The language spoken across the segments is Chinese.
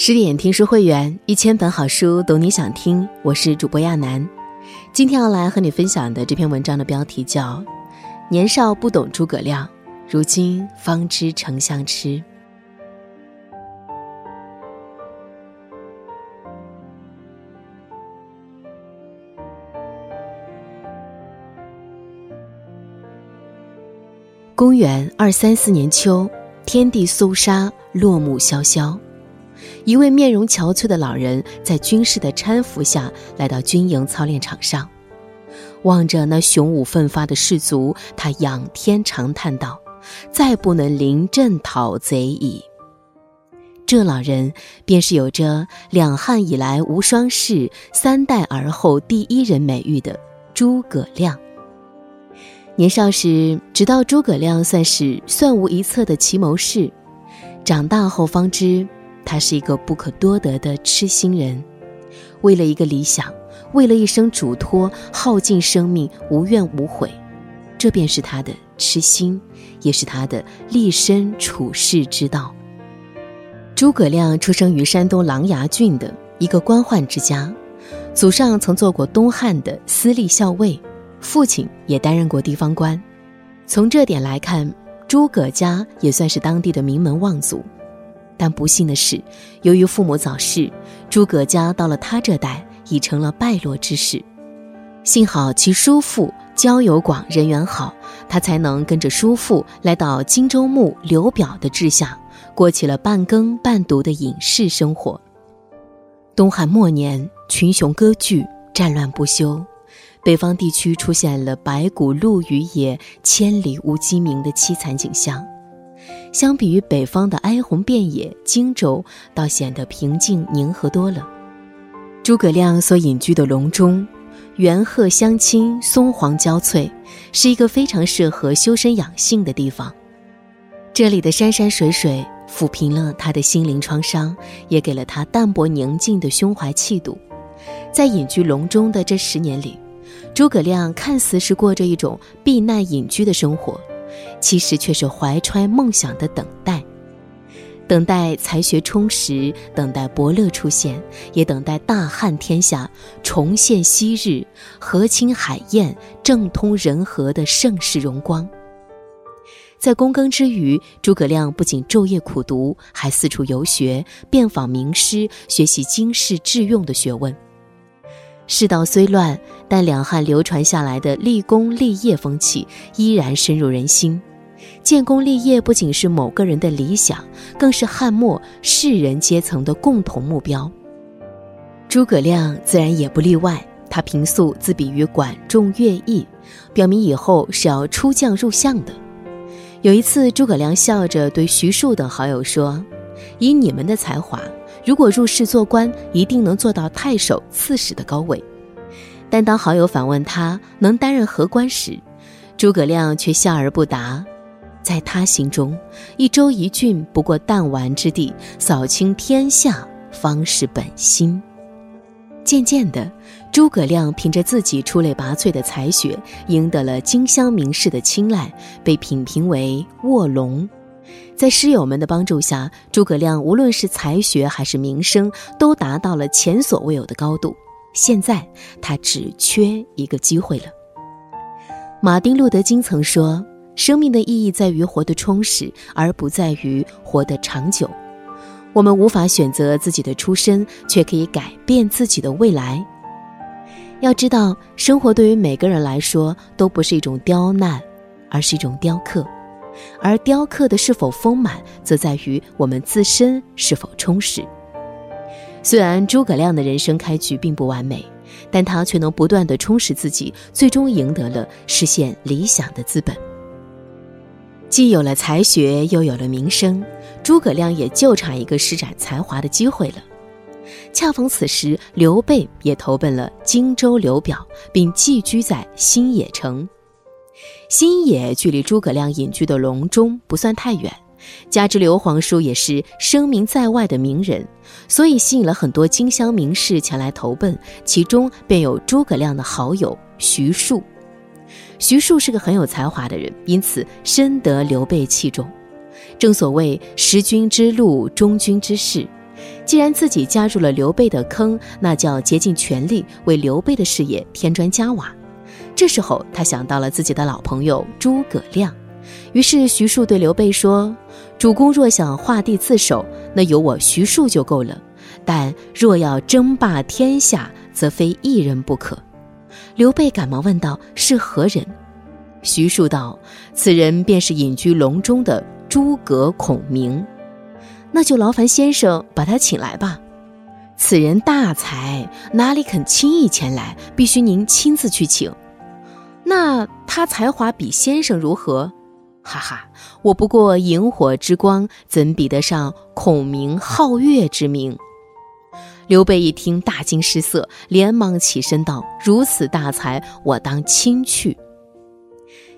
十点听书会员，一千本好书，懂你想听。我是主播亚楠，今天要来和你分享的这篇文章的标题叫《年少不懂诸葛亮，如今方知丞相痴》。公元二三四年秋，天地肃杀，落木萧萧。一位面容憔悴的老人在军士的搀扶下来到军营操练场上，望着那雄武奋发的士卒，他仰天长叹道：“再不能临阵讨贼矣。”这老人便是有着“两汉以来无双事，三代而后第一人”美誉的诸葛亮。年少时知道诸葛亮算是算无一策的奇谋士，长大后方知。他是一个不可多得的痴心人，为了一个理想，为了一生嘱托，耗尽生命，无怨无悔，这便是他的痴心，也是他的立身处世之道。诸葛亮出生于山东琅琊郡的一个官宦之家，祖上曾做过东汉的司隶校尉，父亲也担任过地方官，从这点来看，诸葛家也算是当地的名门望族。但不幸的是，由于父母早逝，诸葛家到了他这代已成了败落之势。幸好其叔父交友广，人缘好，他才能跟着叔父来到荆州牧刘表的治下，过起了半耕半读的隐士生活。东汉末年，群雄割据，战乱不休，北方地区出现了白骨露于野，千里无鸡鸣的凄惨景象。相比于北方的哀鸿遍野，荆州倒显得平静宁和多了。诸葛亮所隐居的隆中，猿鹤相亲，松黄交翠，是一个非常适合修身养性的地方。这里的山山水水抚平了他的心灵创伤，也给了他淡泊宁静的胸怀气度。在隐居隆中的这十年里，诸葛亮看似是过着一种避难隐居的生活。其实却是怀揣梦想的等待，等待才学充实，等待伯乐出现，也等待大汉天下重现昔日河清海晏、政通人和的盛世荣光。在躬耕之余，诸葛亮不仅昼夜苦读，还四处游学，遍访名师，学习经世致用的学问。世道虽乱，但两汉流传下来的立功立业风气依然深入人心。建功立业不仅是某个人的理想，更是汉末士人阶层的共同目标。诸葛亮自然也不例外。他平素自比于管仲、乐毅，表明以后是要出将入相的。有一次，诸葛亮笑着对徐庶等好友说：“以你们的才华。”如果入仕做官，一定能做到太守、刺史的高位。但当好友反问他能担任何官时，诸葛亮却笑而不答。在他心中，一州一郡不过弹丸之地，扫清天下方是本心。渐渐的，诸葛亮凭着自己出类拔萃的才学，赢得了荆襄名士的青睐，被品评为卧龙。在师友们的帮助下，诸葛亮无论是才学还是名声，都达到了前所未有的高度。现在他只缺一个机会了。马丁·路德·金曾说：“生命的意义在于活得充实，而不在于活得长久。”我们无法选择自己的出身，却可以改变自己的未来。要知道，生活对于每个人来说都不是一种刁难，而是一种雕刻。而雕刻的是否丰满，则在于我们自身是否充实。虽然诸葛亮的人生开局并不完美，但他却能不断的充实自己，最终赢得了实现理想的资本。既有了才学，又有了名声，诸葛亮也就差一个施展才华的机会了。恰逢此时，刘备也投奔了荆州刘表，并寄居在新野城。新野距离诸葛亮隐居的隆中不算太远，加之刘皇叔也是声名在外的名人，所以吸引了很多荆襄名士前来投奔，其中便有诸葛亮的好友徐庶。徐庶是个很有才华的人，因此深得刘备器重。正所谓识君之路，忠君之事，既然自己加入了刘备的坑，那就要竭尽全力为刘备的事业添砖加瓦。这时候，他想到了自己的老朋友诸葛亮，于是徐庶对刘备说：“主公若想画地自首，那有我徐庶就够了；但若要争霸天下，则非一人不可。”刘备赶忙问道：“是何人？”徐庶道：“此人便是隐居隆中的诸葛孔明。”那就劳烦先生把他请来吧。此人大才，哪里肯轻易前来？必须您亲自去请。那他才华比先生如何？哈哈，我不过萤火之光，怎比得上孔明皓月之名？刘备一听，大惊失色，连忙起身道：“如此大才，我当亲去。”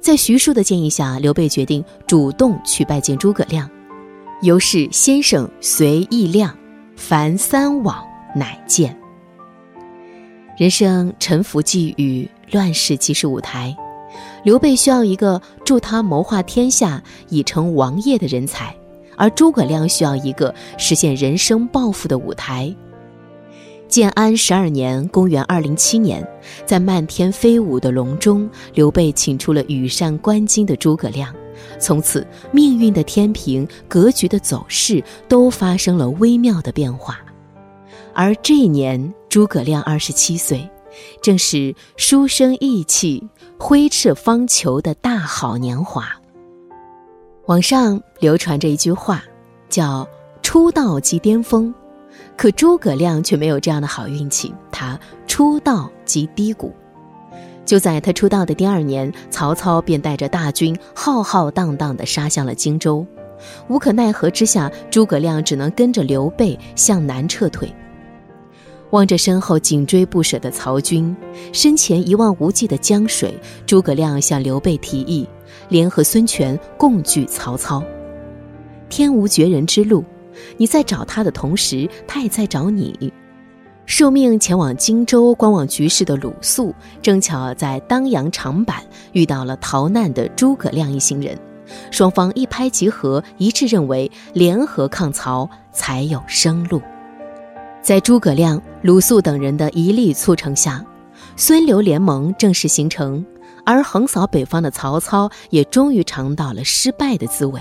在徐庶的建议下，刘备决定主动去拜见诸葛亮。由是先生随意亮，凡三往乃见。人生沉浮际遇，乱世即是舞台。刘备需要一个助他谋划天下、以成王业的人才，而诸葛亮需要一个实现人生抱负的舞台。建安十二年（公元207年），在漫天飞舞的隆中，刘备请出了羽扇纶巾的诸葛亮。从此，命运的天平、格局的走势都发生了微妙的变化。而这一年，诸葛亮二十七岁，正是书生意气、挥斥方遒的大好年华。网上流传着一句话，叫“出道即巅峰”，可诸葛亮却没有这样的好运气，他出道即低谷。就在他出道的第二年，曹操便带着大军浩浩荡荡地杀向了荆州。无可奈何之下，诸葛亮只能跟着刘备向南撤退。望着身后紧追不舍的曹军，身前一望无际的江水，诸葛亮向刘备提议，联合孙权共拒曹操。天无绝人之路，你在找他的同时，他也在找你。受命前往荆州观望局势的鲁肃，正巧在当阳长坂遇到了逃难的诸葛亮一行人，双方一拍即合，一致认为联合抗曹才有生路。在诸葛亮、鲁肃等人的一力促成下，孙刘联盟正式形成，而横扫北方的曹操也终于尝到了失败的滋味。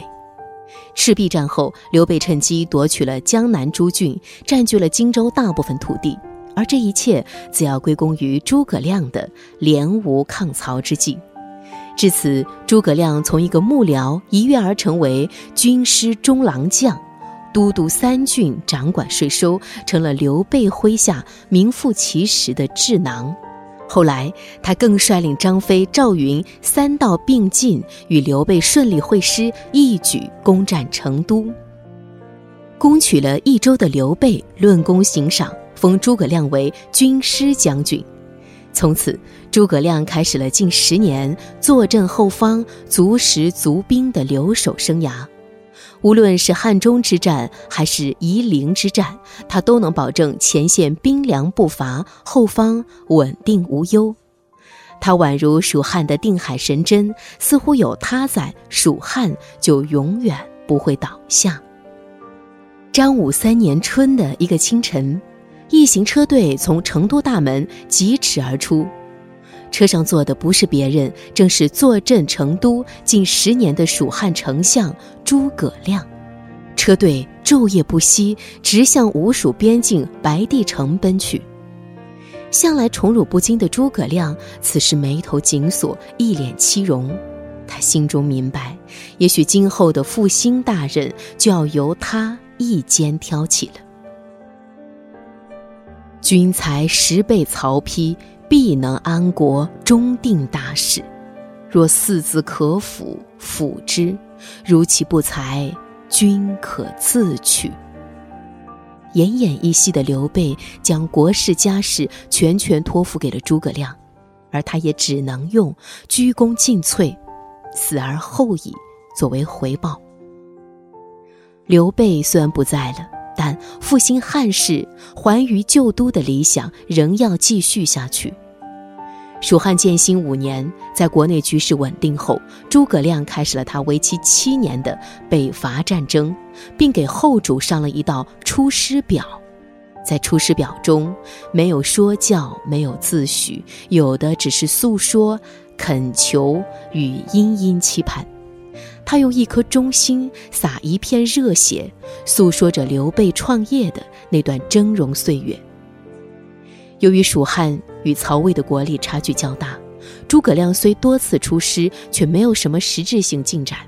赤壁战后，刘备趁机夺取了江南诸郡，占据了荆州大部分土地，而这一切则要归功于诸葛亮的联吴抗曹之计。至此，诸葛亮从一个幕僚一跃而成为军师中郎将，都督三郡，掌管税收，成了刘备麾下名副其实的智囊。后来，他更率领张飞、赵云三道并进，与刘备顺利会师，一举攻占成都。攻取了益州的刘备，论功行赏，封诸葛亮为军师将军。从此，诸葛亮开始了近十年坐镇后方、足食足兵的留守生涯。无论是汉中之战还是夷陵之战，他都能保证前线兵粮不乏，后方稳定无忧。他宛如蜀汉的定海神针，似乎有他在，蜀汉就永远不会倒下。张武三年春的一个清晨，一行车队从成都大门疾驰而出。车上坐的不是别人，正是坐镇成都近十年的蜀汉丞相诸葛亮。车队昼夜不息，直向吴蜀边境白帝城奔去。向来宠辱不惊的诸葛亮，此时眉头紧锁，一脸凄容。他心中明白，也许今后的复兴大任就要由他一肩挑起了。君才十倍曹丕。必能安国，终定大事。若四子可辅，辅之；如其不才，君可自取。奄奄一息的刘备将国事家事全权托付给了诸葛亮，而他也只能用鞠躬尽瘁，死而后已作为回报。刘备虽然不在了。但复兴汉室、还于旧都的理想仍要继续下去。蜀汉建兴五年，在国内局势稳定后，诸葛亮开始了他为期七年的北伐战争，并给后主上了一道《出师表》。在《出师表》中，没有说教，没有自诩，有的只是诉说、恳求与殷殷期盼。他用一颗忠心，洒一片热血，诉说着刘备创业的那段峥嵘岁月。由于蜀汉与曹魏的国力差距较大，诸葛亮虽多次出师，却没有什么实质性进展。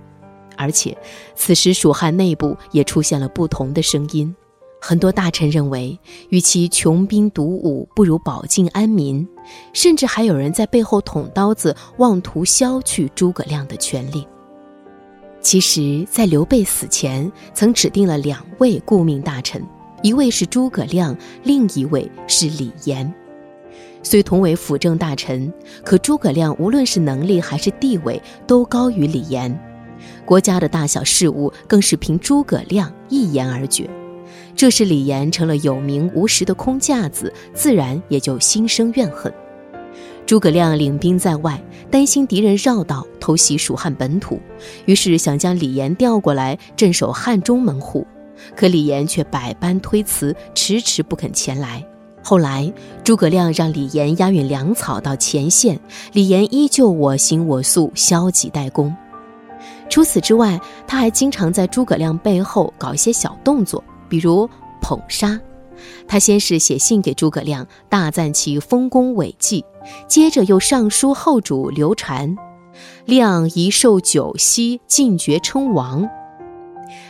而且，此时蜀汉内部也出现了不同的声音，很多大臣认为，与其穷兵黩武，不如保境安民，甚至还有人在背后捅刀子，妄图削去诸葛亮的权力。其实，在刘备死前，曾指定了两位顾命大臣。一位是诸葛亮，另一位是李严。虽同为辅政大臣，可诸葛亮无论是能力还是地位都高于李严。国家的大小事务更是凭诸葛亮一言而决，这时李严成了有名无实的空架子，自然也就心生怨恨。诸葛亮领兵在外，担心敌人绕道偷袭蜀汉本土，于是想将李严调过来镇守汉中门户。可李严却百般推辞，迟迟不肯前来。后来，诸葛亮让李严押运粮草到前线，李严依旧我行我素，消极怠工。除此之外，他还经常在诸葛亮背后搞一些小动作，比如捧杀。他先是写信给诸葛亮，大赞其丰功伟绩，接着又上书后主刘禅，亮一受九锡，进爵称王。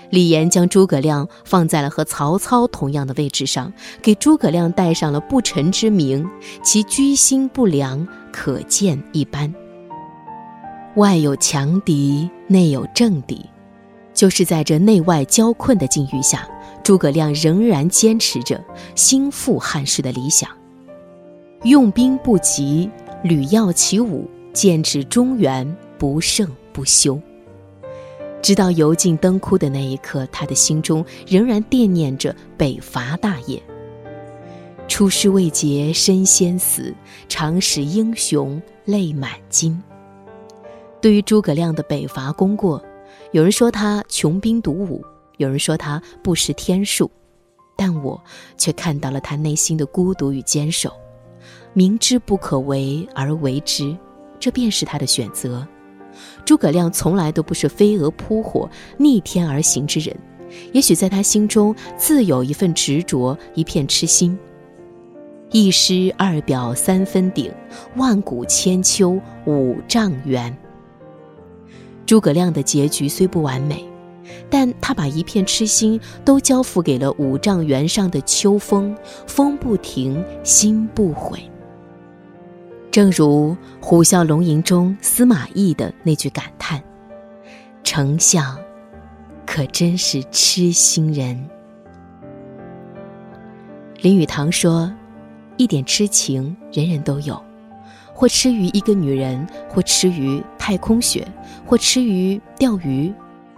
李严将诸葛亮放在了和曹操同样的位置上，给诸葛亮带上了不臣之名，其居心不良可见一斑。外有强敌，内有政敌，就是在这内外交困的境遇下，诸葛亮仍然坚持着兴复汉室的理想。用兵不及，屡要其武，剑指中原，不胜不休。直到油尽灯枯的那一刻，他的心中仍然惦念着北伐大业。出师未捷身先死，常使英雄泪满襟。对于诸葛亮的北伐功过，有人说他穷兵黩武，有人说他不识天数，但我却看到了他内心的孤独与坚守。明知不可为而为之，这便是他的选择。诸葛亮从来都不是飞蛾扑火、逆天而行之人，也许在他心中自有一份执着，一片痴心。一师二表三分鼎，万古千秋五丈原。诸葛亮的结局虽不完美，但他把一片痴心都交付给了五丈原上的秋风，风不停，心不悔。正如《虎啸龙吟》中司马懿的那句感叹：“丞相，可真是痴心人。”林语堂说：“一点痴情，人人都有，或痴于一个女人，或痴于太空雪，或痴于钓鱼。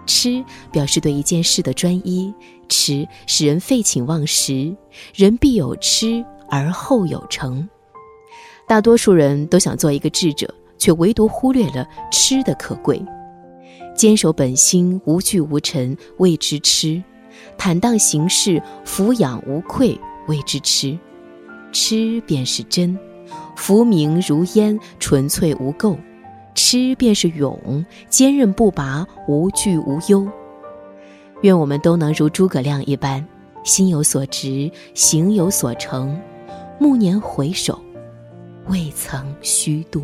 痴表示对一件事的专一，痴使人废寝忘食。人必有痴，而后有成。”大多数人都想做一个智者，却唯独忽略了痴的可贵。坚守本心，无惧无尘，谓之痴；坦荡行事，俯仰无愧，谓之痴。痴便是真，浮名如烟，纯粹无垢；痴便是勇，坚韧不拔，无惧无忧。愿我们都能如诸葛亮一般，心有所执，行有所成，暮年回首。未曾虚度。